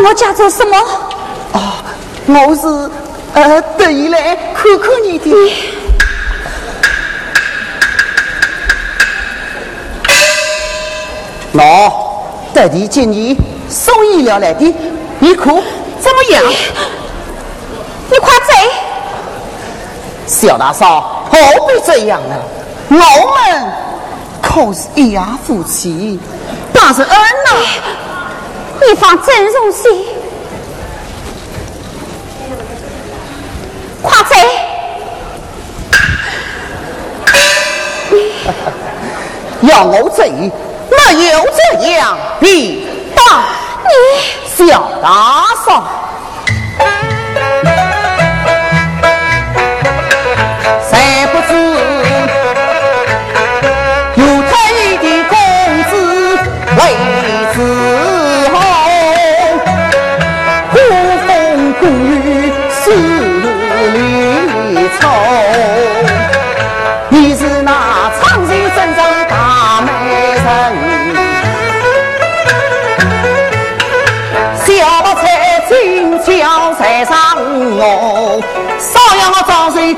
来我家做什么？啊，我是呃特意来看看你的。喏，特地接你送饮料来的，你看怎么样？你快走！小大嫂，何必这样呢？我们可是一家夫妻，大是恩呐！你方真荣心，快走！要我走，没有这样，你当你小大嫂。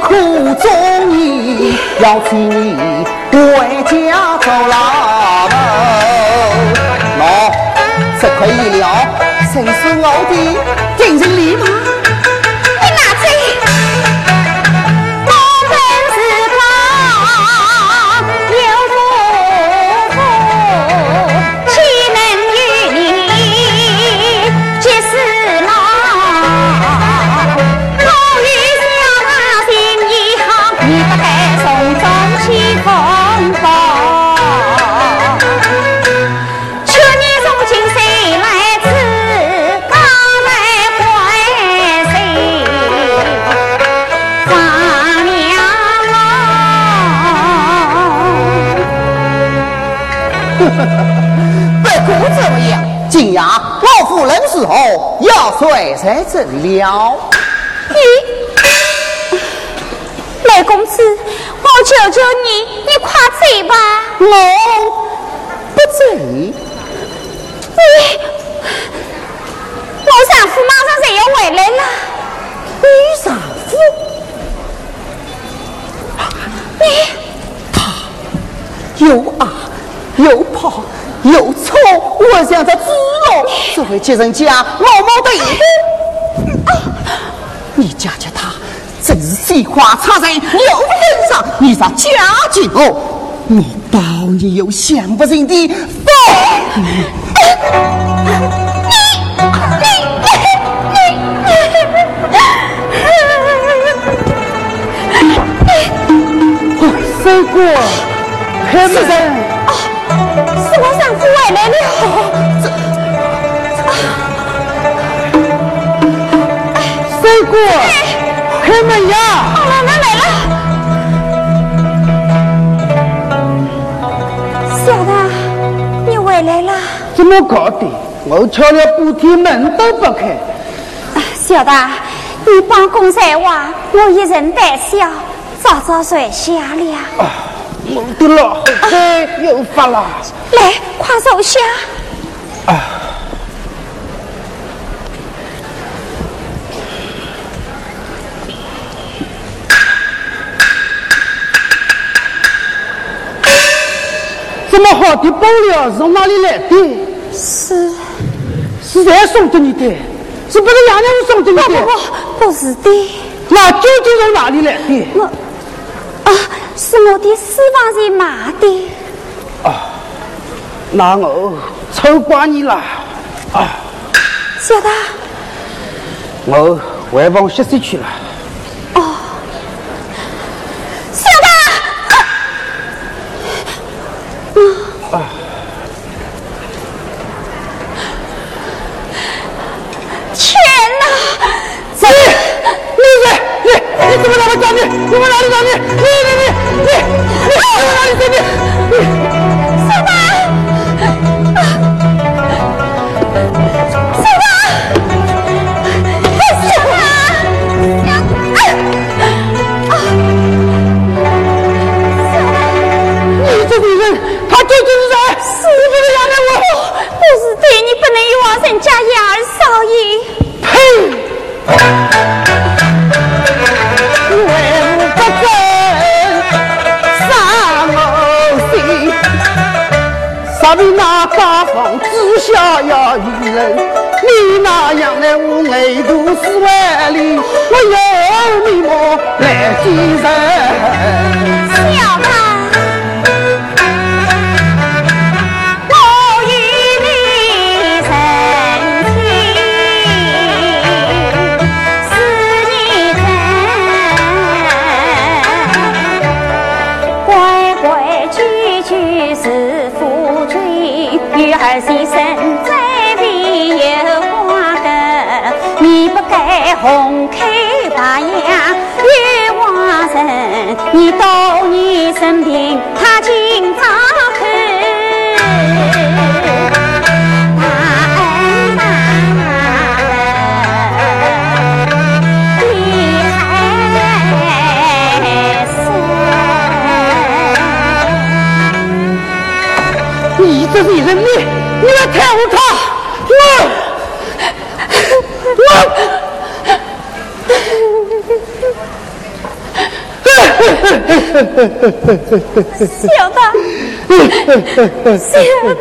苦中你，要替你回家走老路。喏，这块玉料，谁是我的定情礼物？后要睡才真了？你，雷公子，我求求你，你快走吧。我不走。你，我丈夫马上就要回来了。你丈夫？你，他又啊又跑。有错，我像只猪肉，这回接人家毛毛的你家家他真是鲜花插在牛粪上，你咋家境哦？我保你有想不尽的福。三哥，开门。三哥，开门呀！奶奶来了，小的，你回来了？怎么搞的？我敲了半天门都不开。小的，你帮公在话，我一人带小，早早睡下了。啊我的老黑又发了，来，快坐下。好的布料是从哪里来的？是是谁送给你的？是不是杨娘送给你的？不不，不是的。那究竟从哪里来的？我啊。是我的私房人买的。啊，那我错怪你了。啊，小的，我回房歇息去了。我，小的，小的，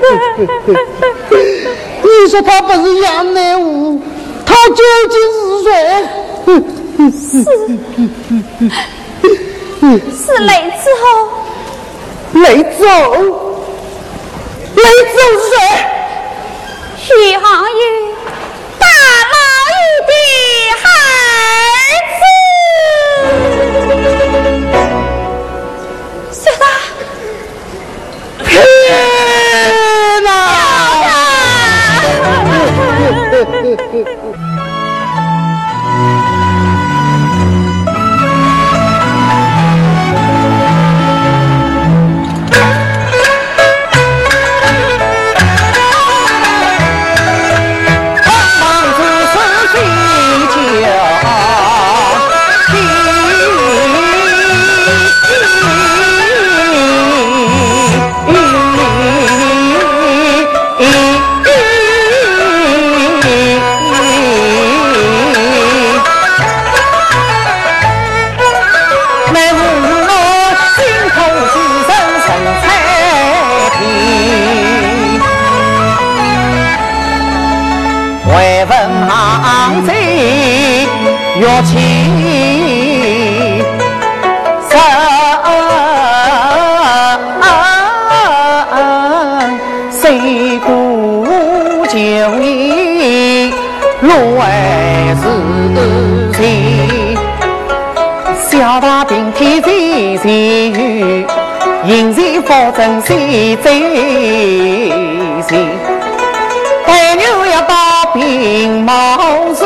你说他不是杨乃武，他究竟是谁？是是雷子豪，雷子豪。雷子是谁？徐航宇，真心在心，白牛一把兵毛子，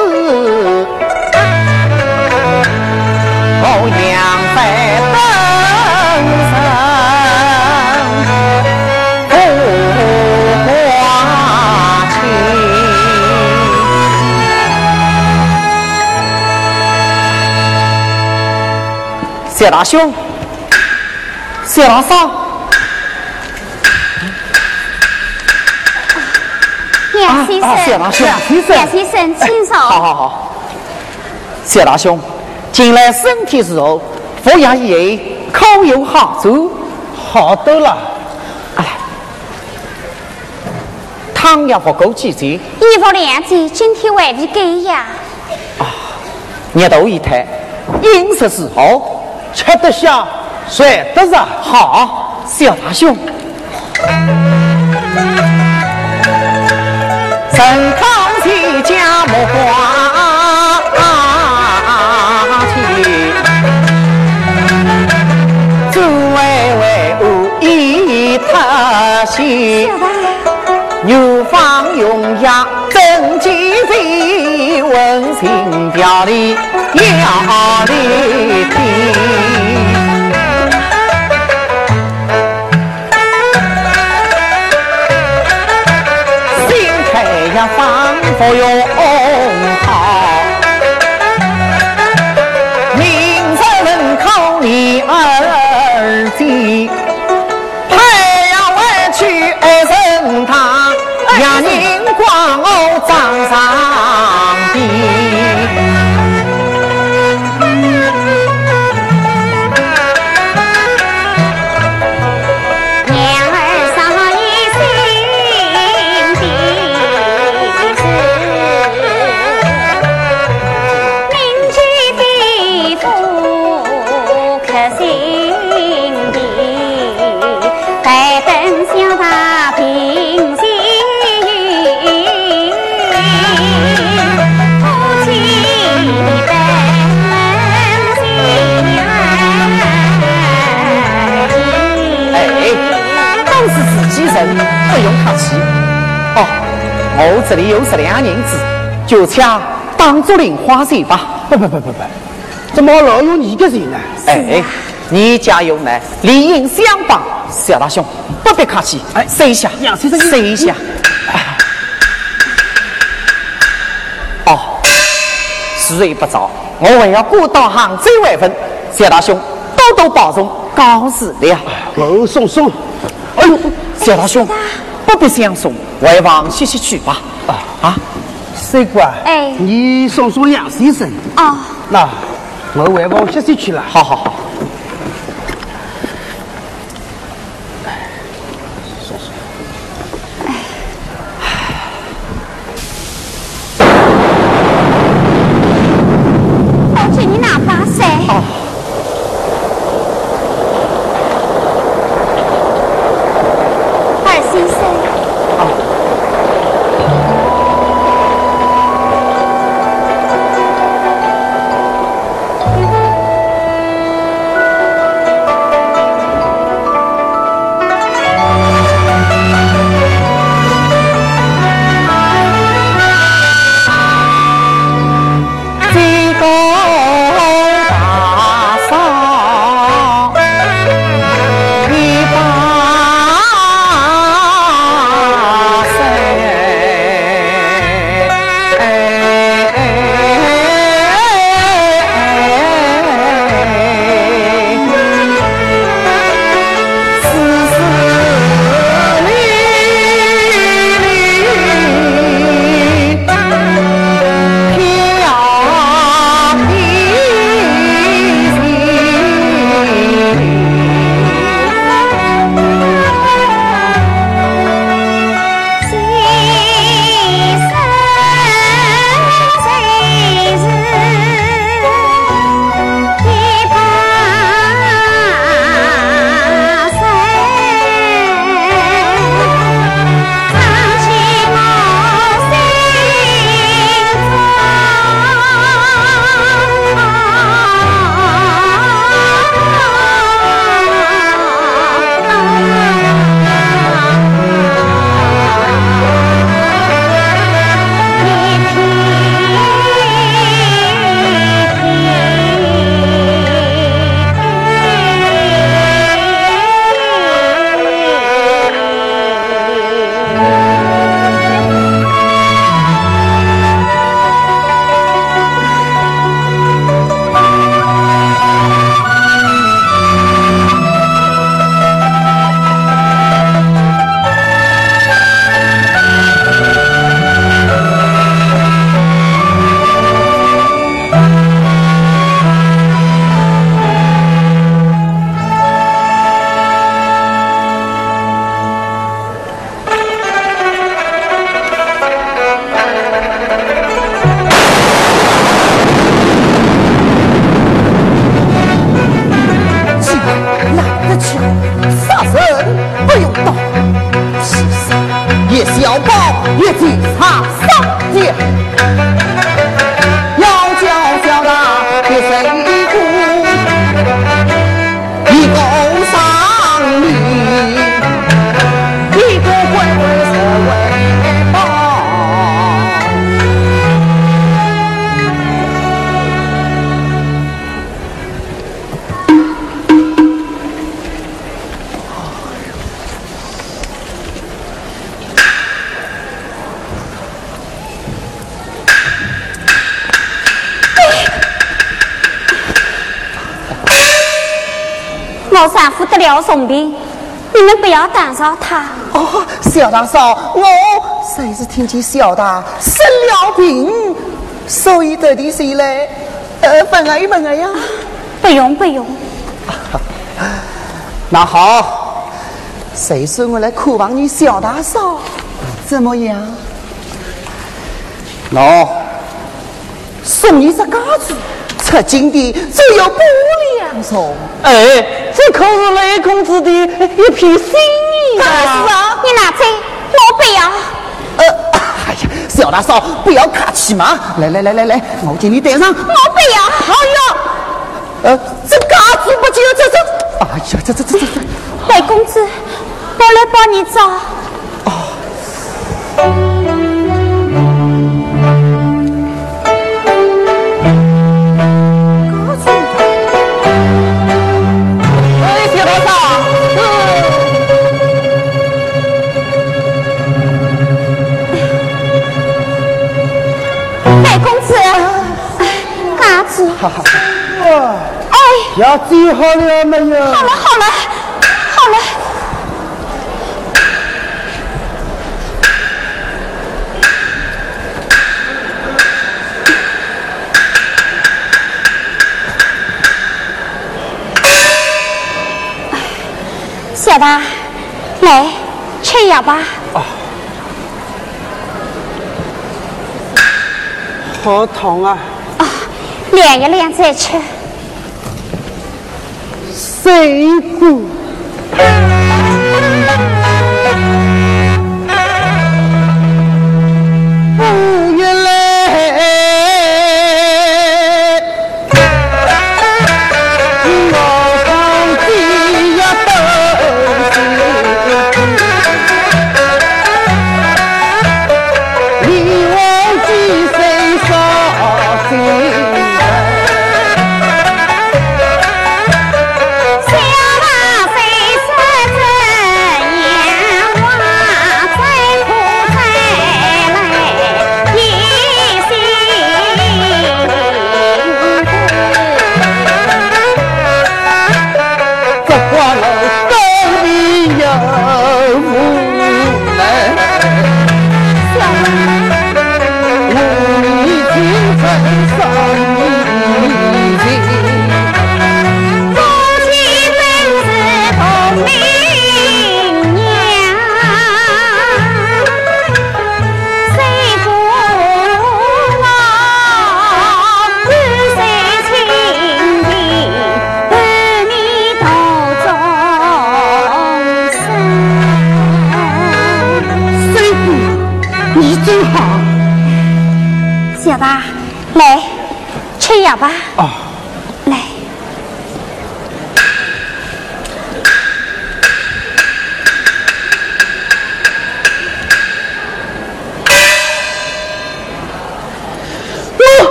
我养在灯上不花钱。谢大兄，谢大嫂。谢大兄，谢先生，请坐。好好好，谢大兄，近来身体如何？服药以后可有好处？好多了。哎，汤药不够几剂？衣服两件，今天未必够呀。啊，热度一抬，饮食是好，吃得下，睡得着。好，谢大兄。陈康熙家木花去，朱微微无意特写，牛方用牙真鸡飞，温馨调理要立听。方不我这里有十两银子，就请当做零花钱吧。不不不不不，怎么老有你的人呢？哎，你家有难，理应相帮。小大兄，不必客气，哎，收下，收一下。哦，时日不早，我还要过到杭州外分。小大兄，多多保重，告辞了。哦，送送。哎呦，小大兄，不必这样送，回房歇歇去吧。啊啊，三姑啊，哎，你送送杨先生。哦，那我回房歇歇去了。好好好。不要打扰他。哦，小大嫂，我谁是听见小大生了病，所以得的谁来？呃，问啊问啊呀？不用不用。那好，谁说我来看望你小大嫂？怎么样？喏，送你只鸽子，出金的只有不两送。哎。这可是雷公子的一批心意啊！是啊，你拿去，我不要。呃，哎呀，小大嫂，不要客气嘛！来来来来来，我给你戴上。我不要。哎呀，呃，这嘎子不就这这？哎呀，这这这这！雷公子，我来帮你找。哦。哈哈，哇！哎，要治好了没有？好了好了好了。小的，来吃药吧。好痛啊！练一练再吃。辛苦。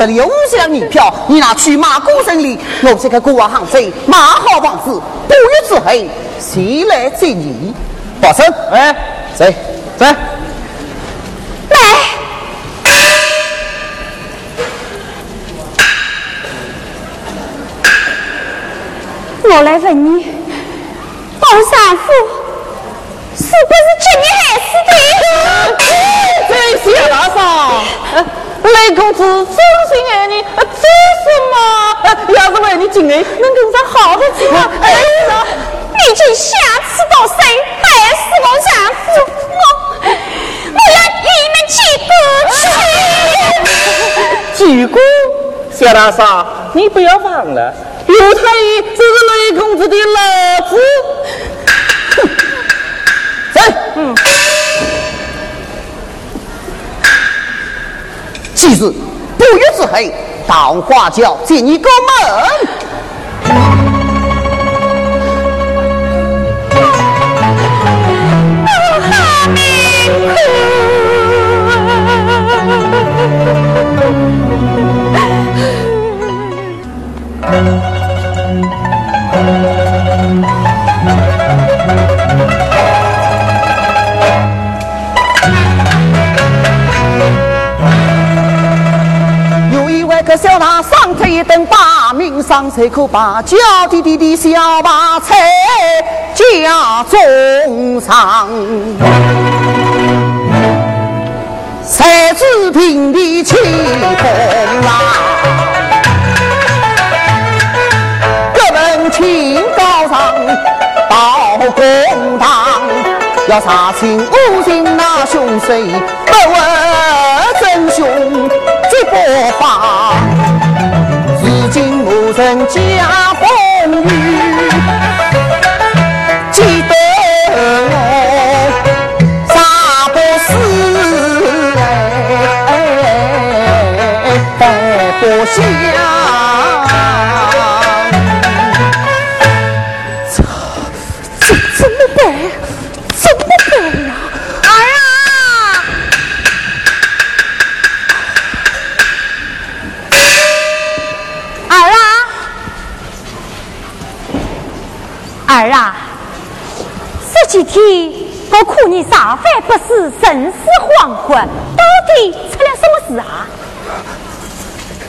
这里有五十两银票，你拿去马古城里，我这个国王行贼马好房子，不月之后谁来接你？保生，哎，谁？谁？来，我来问你，包三夫是不是今年害死的？这谢大嫂。雷公子真心爱你，做什么？要是为你今日能跟上好日子，哎呀，你就下次到谁害死我丈夫，我我要你们去过去。小大嫂，你不要忘了，刘太医这是雷公子的老子。走，嗯。其实不约之黑，桃花桥见一个门。小大上车一等把命上车可把娇滴滴的小白菜家中上，三子平地起风浪，各门请高上到公堂，要查清五行那凶手，不问。真凶。不法，如今我。人家风雨，儿啊！这几天我看你茶饭不思，神思恍惚，到底出了什么事啊？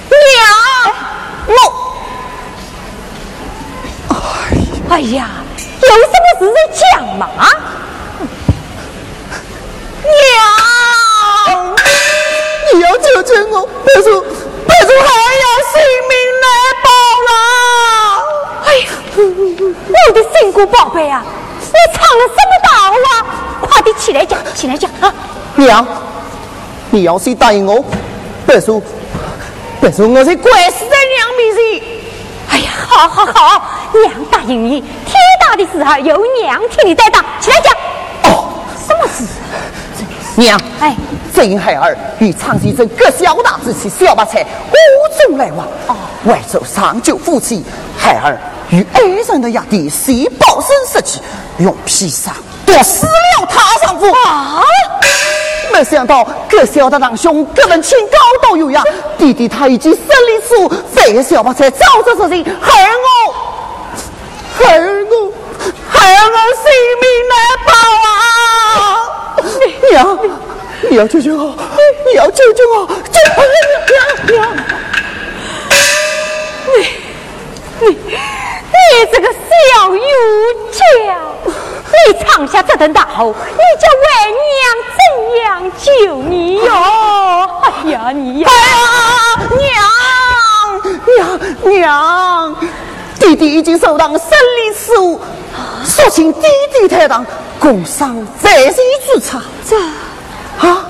娘，我。哎呀，有什么事在讲嘛？娘，你要救救我，别说别说还要性命难保了。哎呀，我的心肝宝贝啊，你闯了什么大祸啊？快点起来讲，起来讲啊！娘，你要是答应我，别说别说我是跪死在娘面前。哎呀，好好好，娘答应你，天大的事儿由娘替你担当，起来讲。哦，什么事？娘，哎，这因孩儿与昌先生各小大之妻小白菜无中来往，哦外走上救夫妻，孩儿与爱人的压弟系抱身设计，用披萨夺死了他丈夫。啊！没想到各小的堂兄各门清高都有呀，弟弟他已经胜利书，非小白菜早着事情，害我，害我，害我性命难保啊！娘，你要救救我，你要救救我，救娘娘！你这个小油家，你闯下这等大祸，你叫为娘怎样救你哟？哎呀，你呀！娘娘娘，弟弟已经受到胜利书，说请弟弟台堂共赏万岁之茶。这啊！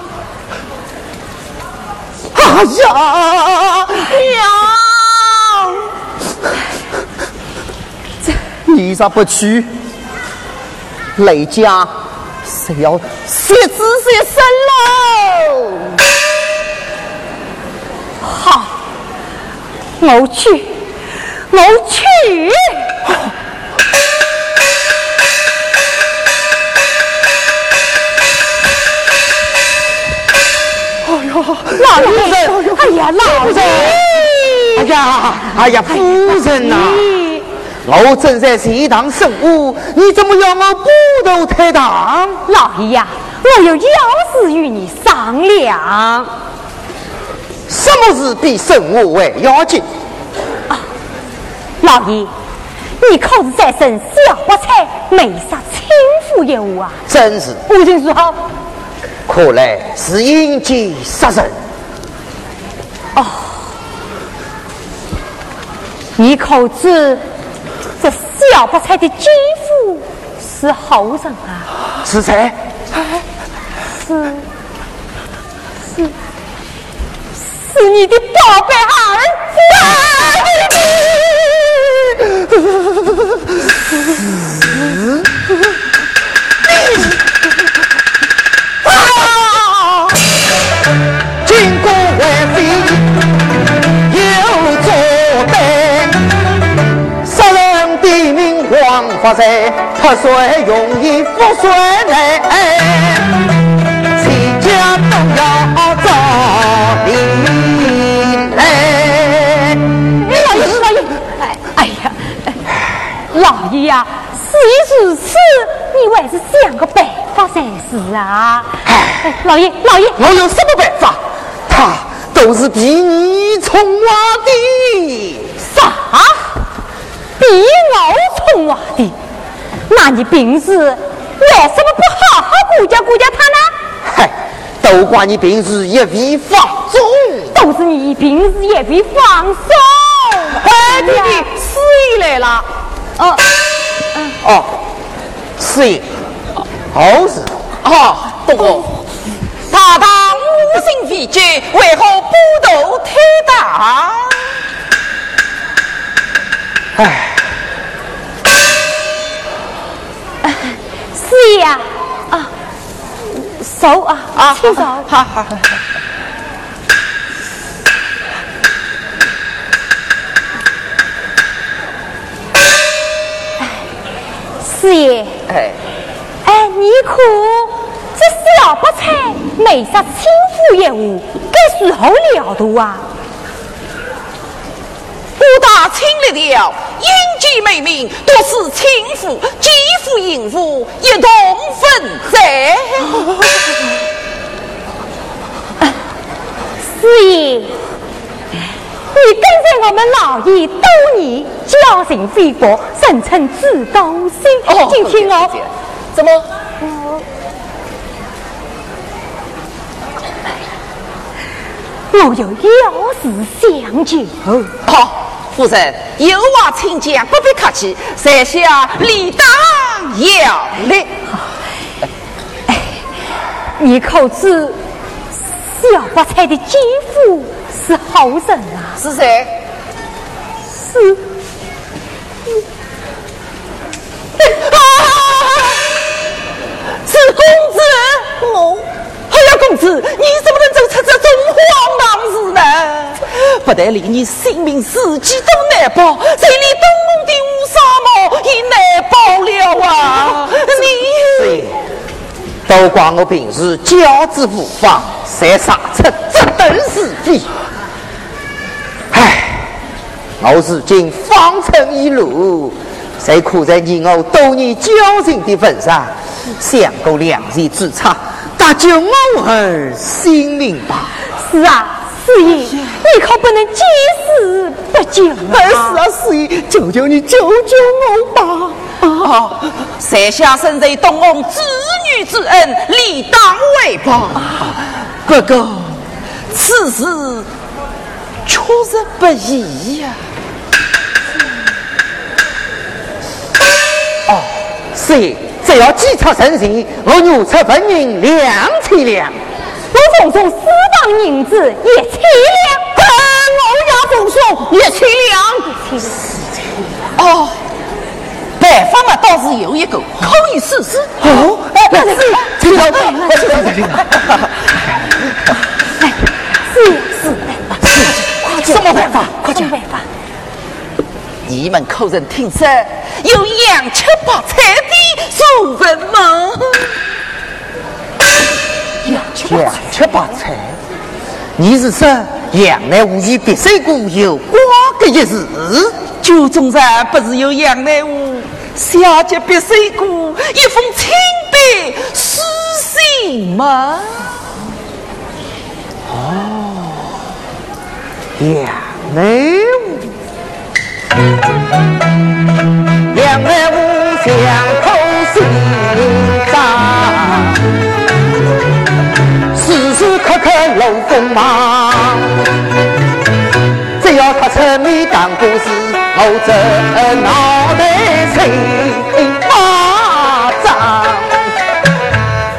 哎呀，娘！你咋不去？雷家是要血子血生喽！好，我去，我去。老人，哎呀，老人，哎呀，哎呀，夫人呐、我正在前堂生物，你怎么要我不头抬堂？老爷呀，我有要事与你商量。什么事比生物还要紧？啊老爷，你可是在生小白菜，没啥轻浮业务啊？真是，无情如何？看来是因奸杀人。哦你可知这小白菜的继父是好人啊？是谁？是是是你的宝贝儿发财，脱水容易覆水难，全家都要遭连累。老爷，老爷，哎哎呀，哎老爷呀，事已如此，你还是想个办法才是啊！哎，老爷，老爷，我有什么办法？他都是比你聪娃的。啥？比我聪娃的？那你平时为什么不好好顾家顾家他呢？嗨，都怪你平时一味放纵。都是你平时一味放松。哎，弟弟，司仪来了。哦，哦，是也，好是啊，不过大堂无心非奸，为何不斗推打？唉，四爷啊，啊，手啊啊，请手，好好好。四爷，哎，哎，你看这小白菜没啥轻浮业务，该时候了的啊！武大清丽调，英杰美名，多是轻妇、肌肤、淫妇一同分在。四爷，你跟随我们老爷多年，交情非薄，人称知道心。今天我怎么？我有要事相求。好，夫人有话请讲，不必客气，在下理当要来。你可知小发财的姐夫是好人啊？是谁？是。是公子哦，哎呀，公子，你怎么能走出这种荒唐事呢？不但连你性命自己都难保，就连东宫的乌纱帽也难保了啊！你都怪我平时教子无方，才杀出这等是非。唉，我如今方寸已露。谁苦在你我多年交情的份上，想过良人之差，搭救我儿性命吧。是啊，四爷，你可不能见死不救啊！是啊，四爷，求求你救救我吧！啊，在下身在东翁子女之恩，理当为报。不过，此事确实不易呀。四爷，只要计策成形，我如出分明两千两。我奉送私房银子一千两，我也奉送一千两。哦，办法嘛倒是有一个，可以试试。哦，那是请老板，快请老板。来，是是，什么办法？快讲办法。你们客人听说有洋七八彩的素粉吗？洋七八彩，你是说杨乃武与别水谷有瓜葛一事？酒中上不是有杨乃武下接别水谷一封清白书信吗？哦，杨乃武。两岸无相口心时时刻刻露锋芒。只要他出面当故事，我这脑袋吹巴掌。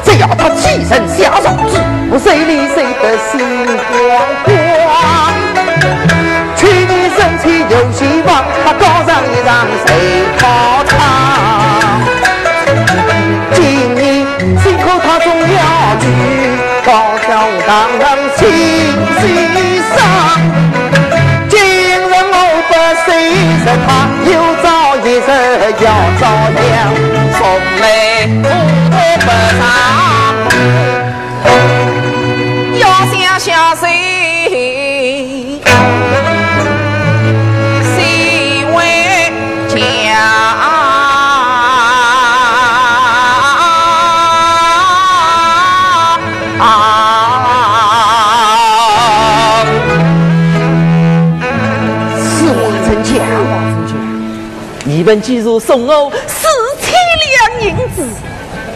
只要他起身下手指，我谁里谁的心慌慌。有希望，他高上一场谁让人心心伤。今日我不谁是他，有朝一日要遭殃，从来不得们既如送我四千两银子，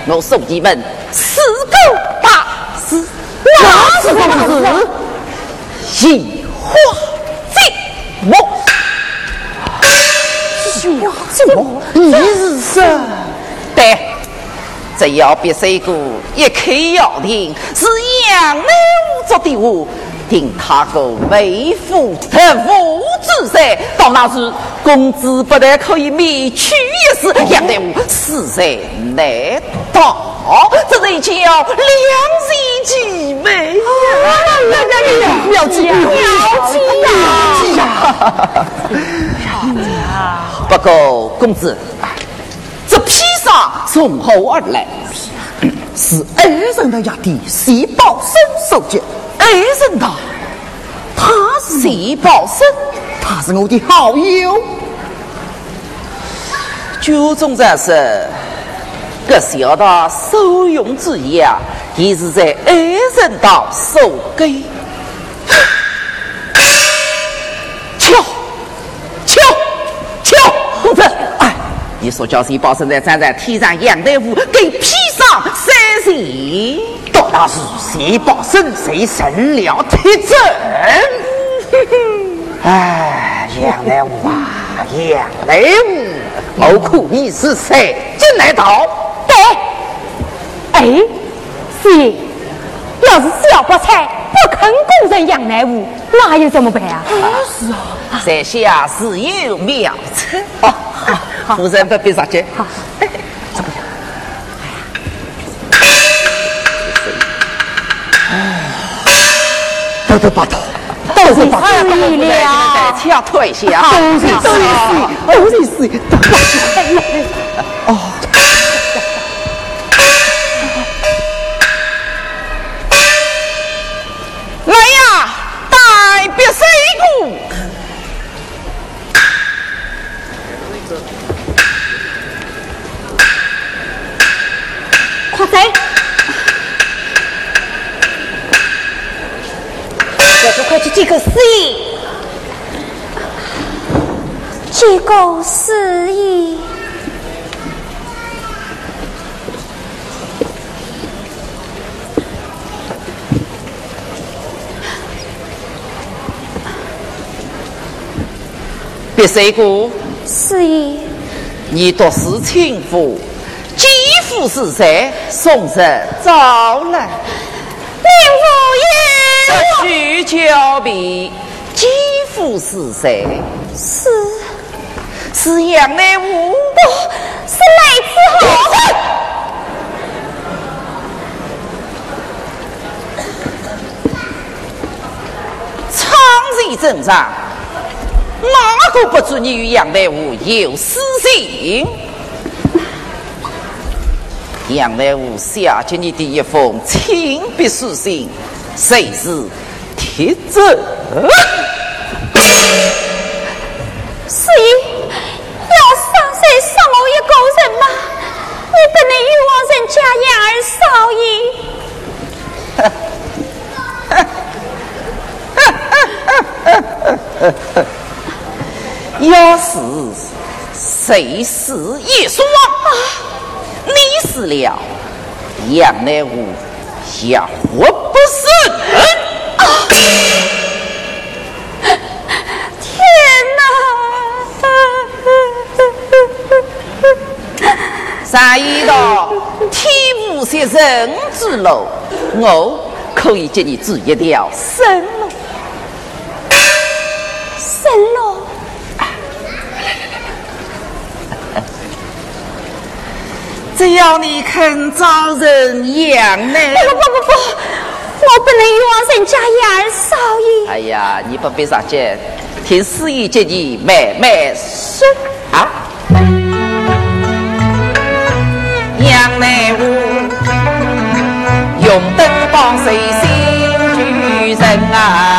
我送你们四个大字，哪四个字？移花接木。移花接木，你是说？对，只要别水果一开要定，是杨乃武做的话，定他个为父的无子噻。到那时，公子不但可以免去一死，杨大夫死在难逃。这是一件两全其美呀！妙计，妙计呀！不过，公子，这披萨从何而来？是二人的压弟谢宝生手接。二人的，他是谢宝生，他是我的好友。就中在是。这小的受用之意啊，也是在二人道受给。瞧，瞧，瞧，公子，哎，你说叫谁保生在站在天上杨大夫给披上三星？到那时谁保生谁胜了铁证？哎，杨大夫啊，杨大夫，我苦你是谁？进来道。哎，是，要是小不才不肯供认杨乃武，那又怎么办啊？是啊，在下是有妙策。哦，夫人 不必着急。好，怎么样？哎，都得把头，都是把头了，撤退下，都是都是都是都是。哦。接个司。别谁过？司仪，你读是轻夫。夫是谁？宋人招来。令夫爷。徐交臂。继父是谁？是是杨乃武。不是赖子豪。常人正常，哪个不知你与杨乃武有私情？杨乃武写给你的一封亲笔书信，谁是铁子？家言而少矣。要是谁是一说？你死了，杨乃武下活不胜。天三一道天无绝人之路，我可以接你指一条生路。生路。只要你肯招人养呢？不不不不，我不能与王人家言而少爷。哎呀，你不必着急，听司仪接你慢慢说啊。杨乃武，用灯帮谁新举人啊？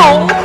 懂。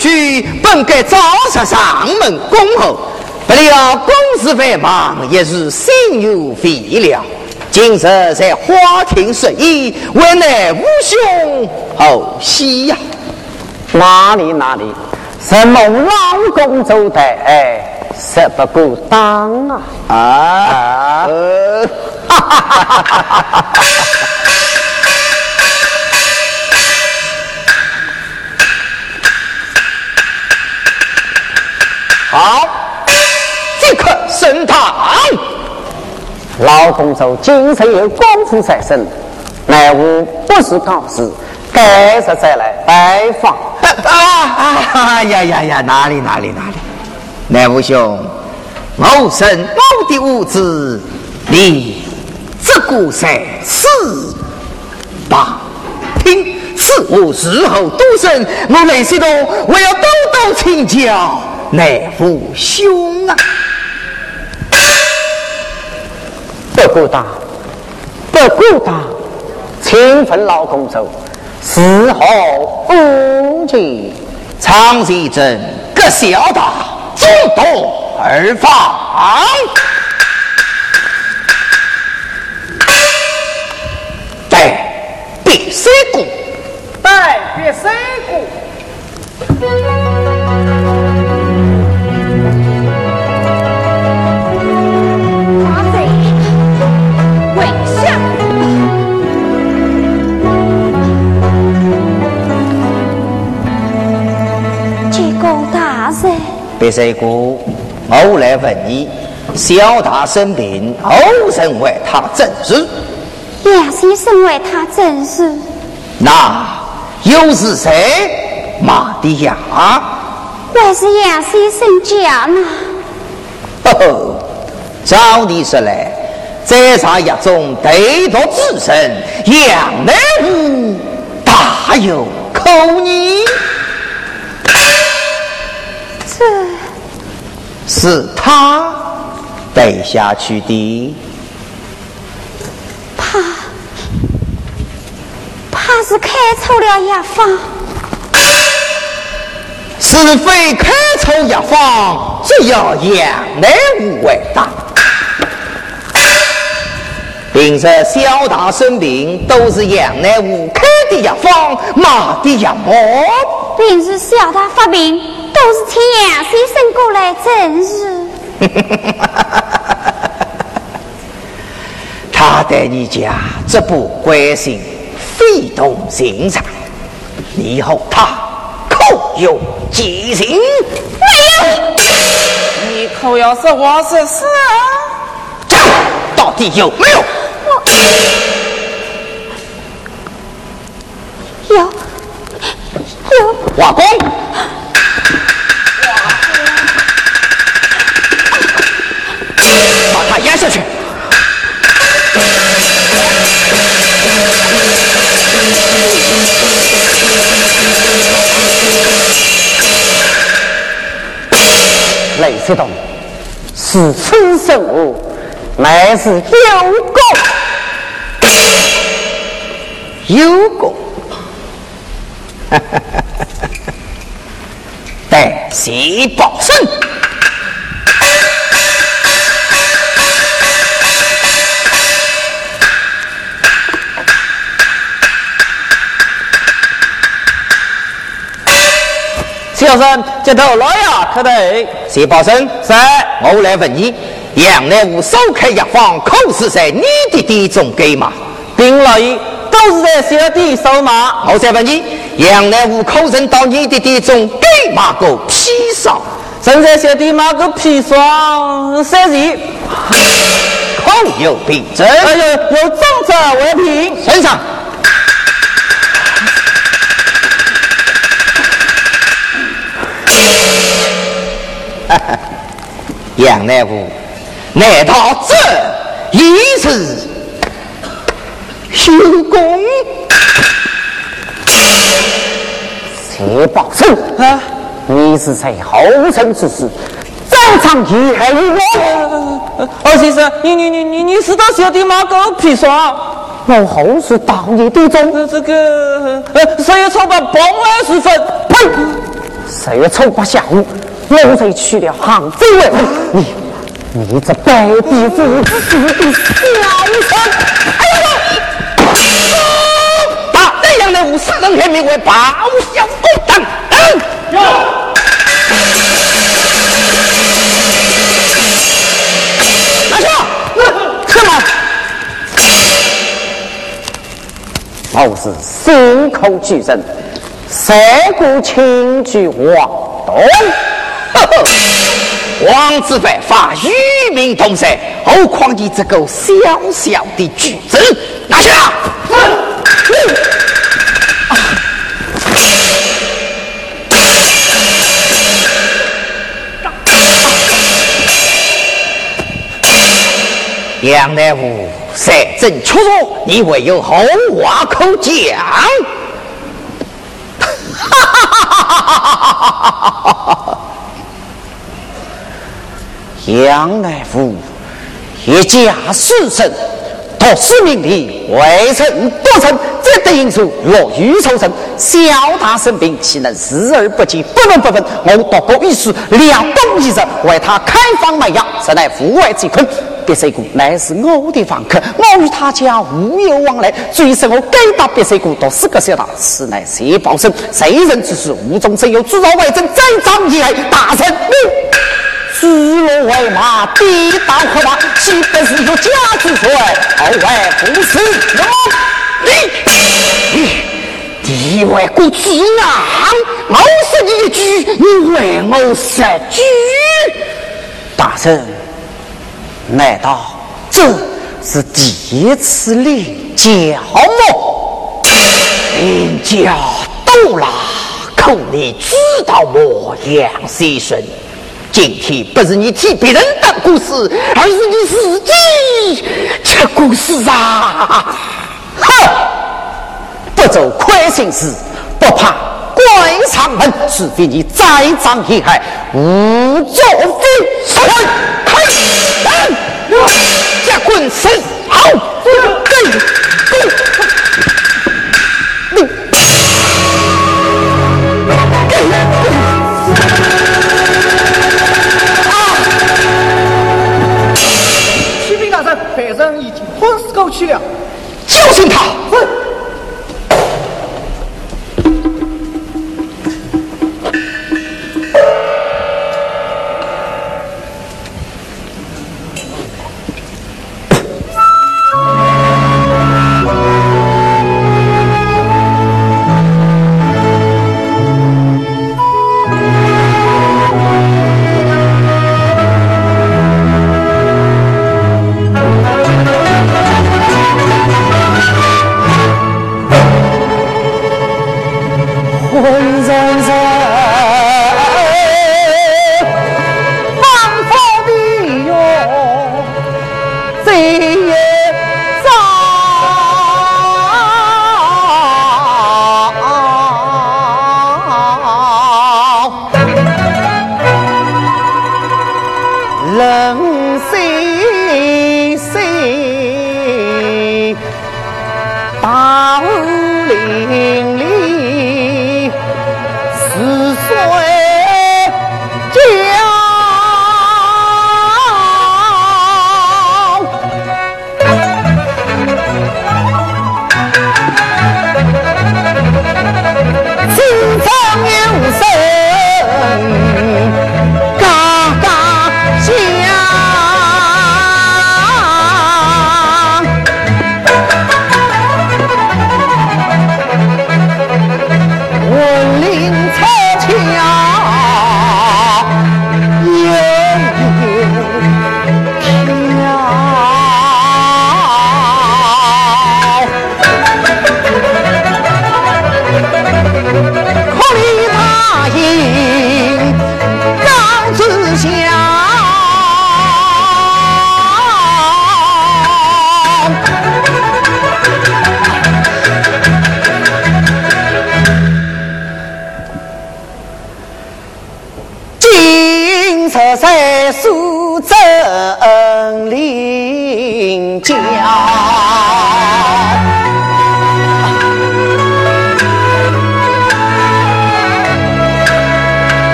武兄中举本该早日上门恭候，不料公事繁忙，一时心有未了。今日在花厅设宴，为乃吾兄后喜呀！哪里哪里，什么老公周待，哎，实不过当啊！啊！呃，哈哈哈哈哈哈！好，即刻升堂。老公主精神有功夫在身，乃吾不是告示，该日再来拜访。啊啊呀呀呀！哪里哪里哪里！乃吾兄，我生我的屋子，你这个在四八听，此我日后多生，我来西东，我要多多请教乃父兄啊！不顾大，不顾大，请分老公走，事后无忌，常喜真各小大，众多而放。待别三顾，待别三。人，别三顾，我来问你，小大生病，后人为他诊治，杨先生为他诊治，那又是谁马的呀？还是杨先生家呢？呵呵，照你说来，在场一中对读之身，杨乃武大有口音，这是他背下去的。怕怕是开错了药方。是非开错药方，只要杨乃武为大。平时小大生病，都是杨乃武开的药方，买的药包。平时小大发病，都是请杨先生过来诊治。他。对你家这不关心，非同寻常。你和他可有奸情？没有。你可要是话实说，到底有没有？有。有。瓦工。雷石洞是春生物，乃是有功有功，待谢报身。小生接头老呀，可得。谢宝生，是。我来问你，杨乃武首开药方，可是在你的店中给吗？丁老爷都是在小弟手马。我再问你，杨乃武可曾到你的店中给买过砒霜？曾在小弟买过砒霜三件，可有凭证？哎呦，有证者为凭。身上。杨乃武，难道这也是修功？谢宝生啊，你是在后生之时，早场遗害于我。二先生，你你你你你是到小弟马狗砒霜？我后是到你的中。这个呃，十月初八傍晚时分，呸！十月初八下午。我才去了杭州哎！你你这白皮肤死的小人！哎呦！把这样的五十人开名为报效公党。有。拿去！什么？我是心口巨人，三顾轻举王东。王子犯法，与民同色，何况你这个小小的举子？拿下！杨大夫，三阵出入，你唯有后话可讲。哈哈哈哈哈哈哈哈哈哈哈！杨乃夫一家四生，托使命令，未曾得逞，这等因素若欲抽身，小大生病，岂能视而不见？不闻不问。我独过一书，两动一日，为他开方卖药，实乃父外之困。别水谷乃是我的。房客，我与他家无有往来，最是我该打别水姑多四个小大，此乃谁保身。谁人之事，无中生有，助纣为政，栽赃以害，大臣。指鹿为马，地道可怕，岂不是有假之罪？后外不是你，你你为国之昂，我是你一举，你为我杀举。大圣，难道这是第一次领教吗？领教懂了，可你知道么，杨先生？今天不是你替别人当故事，而是你自己吃故事啊！哼，不做亏心事，不怕关上门，除非你栽赃陷害，无作非。开开，加棍身，好，对，对。去了教训他。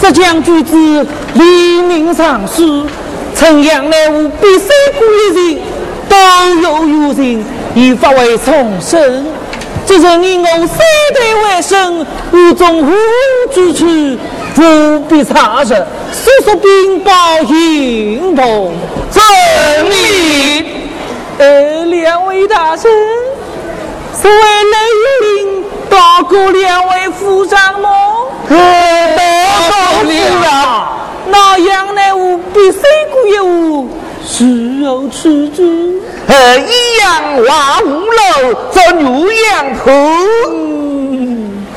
这将举子黎明上书，陈阳乃吾必三国一人，都有余人，以发为重生。只是你我三代为生，无中无之处，不必差日，速速禀报行动。遵命。呃，两位大臣，是为内领大过两位副长吗？夫人，那样乃吾必三顾一物，是有此之。呃，一样瓦五楼，做牛羊铺。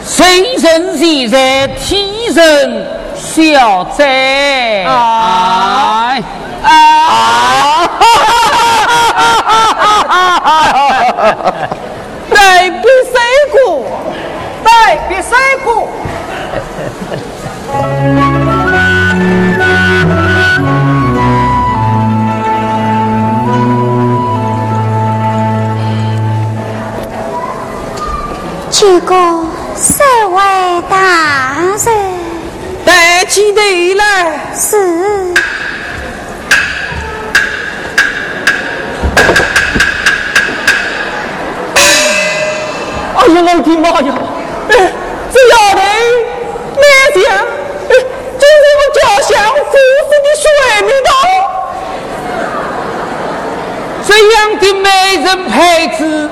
神神仙在天神小在。哎啊！代必三顾，代必三顾。去过三位大人，带起队来。是。哎呀，老天妈呀！这丫头哪样？这是我家乡富士的水蜜桃，这样的美人胚子。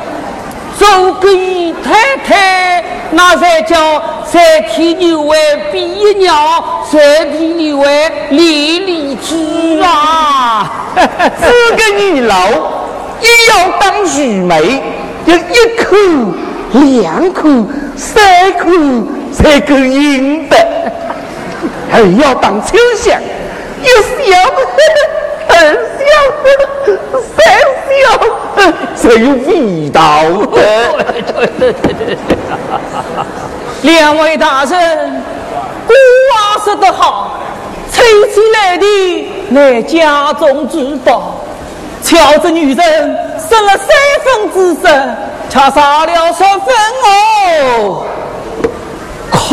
做给太太，那才叫三体牛为比翼鸟，三体牛为莉莉枝啊！这个女老也要当愚昧，要一口、两口、三口才够赢的，还要当丞相，一小，二小，三小，才有味道的。两位大人，古话说得好，吹起来的乃家中之宝。瞧这女人生了三分姿色，却少了三分哦。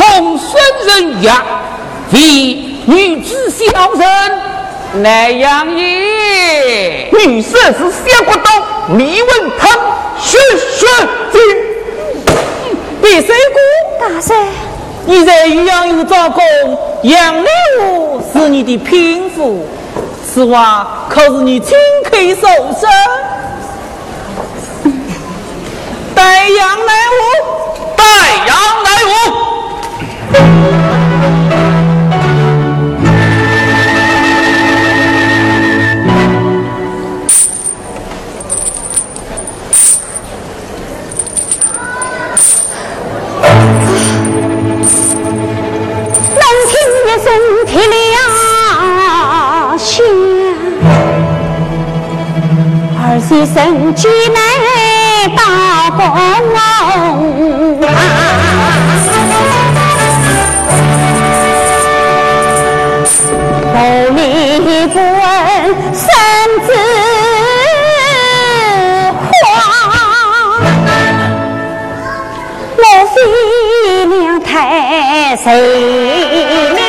孔孙人也，为女子小人，那样也。女色是小骨头，李文堂，学学精。第三姑大帅，你在渔阳有招工，杨乃武是你的聘妇，此话可是你亲口所说？待杨来武，待杨来武。能听一声啼了响，儿媳身居来到宫头里不问身子狂。莫非娘太谁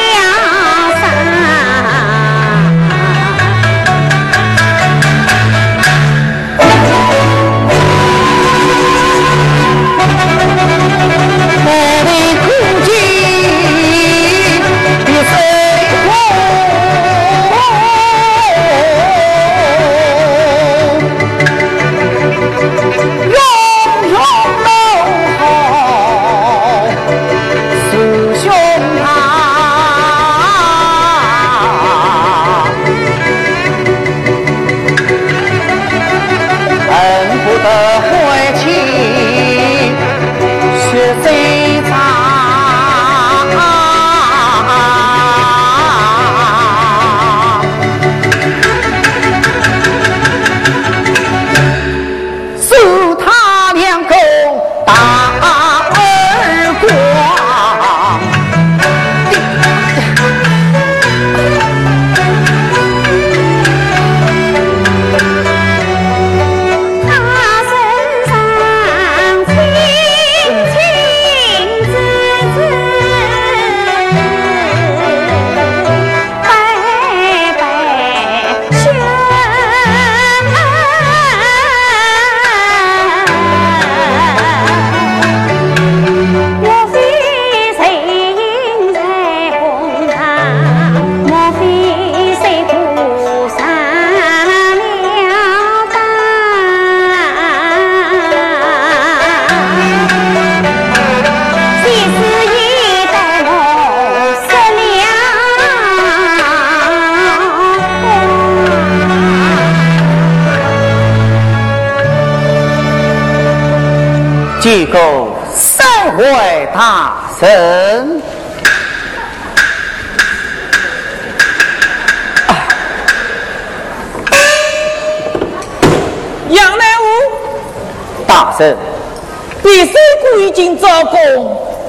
已经招供，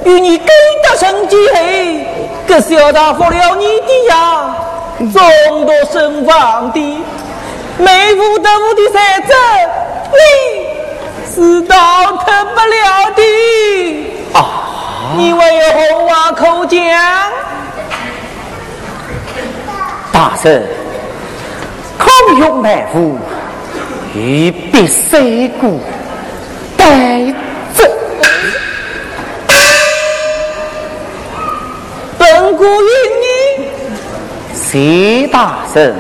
与你勾搭成奸后，可小大服了你的呀，众多身亡的，每户得户的三者，你是倒腾不了的。啊，你为何话口讲？大神，孔勇乃夫与必三姑待过云呢？大圣。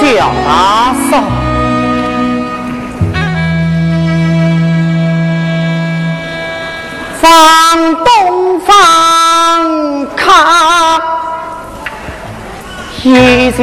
小大嫂，放东方看一下。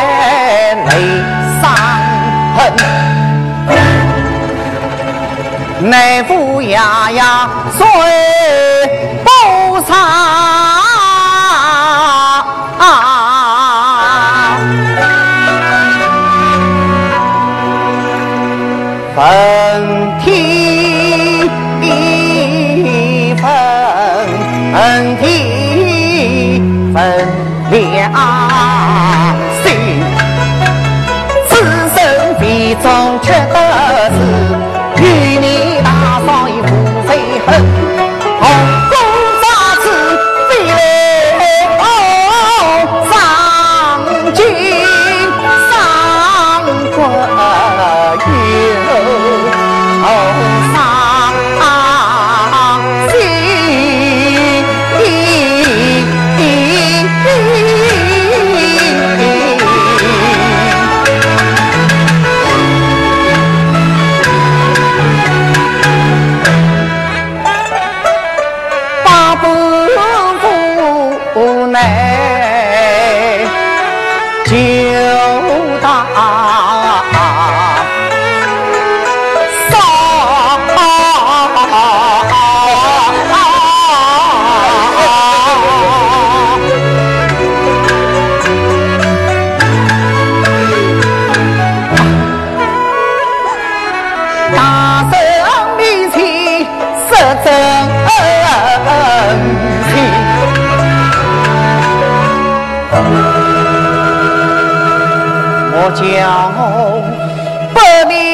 不查？分体分体分叫百名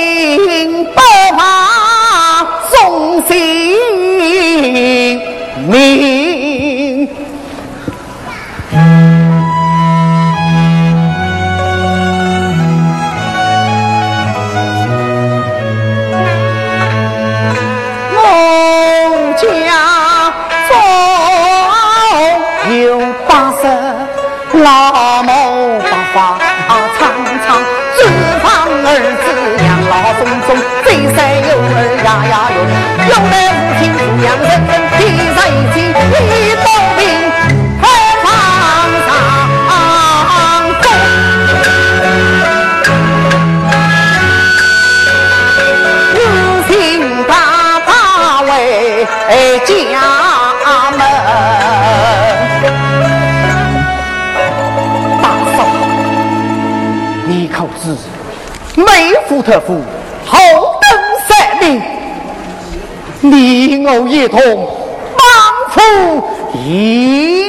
夫特夫？好登三年，你我一同帮扶迎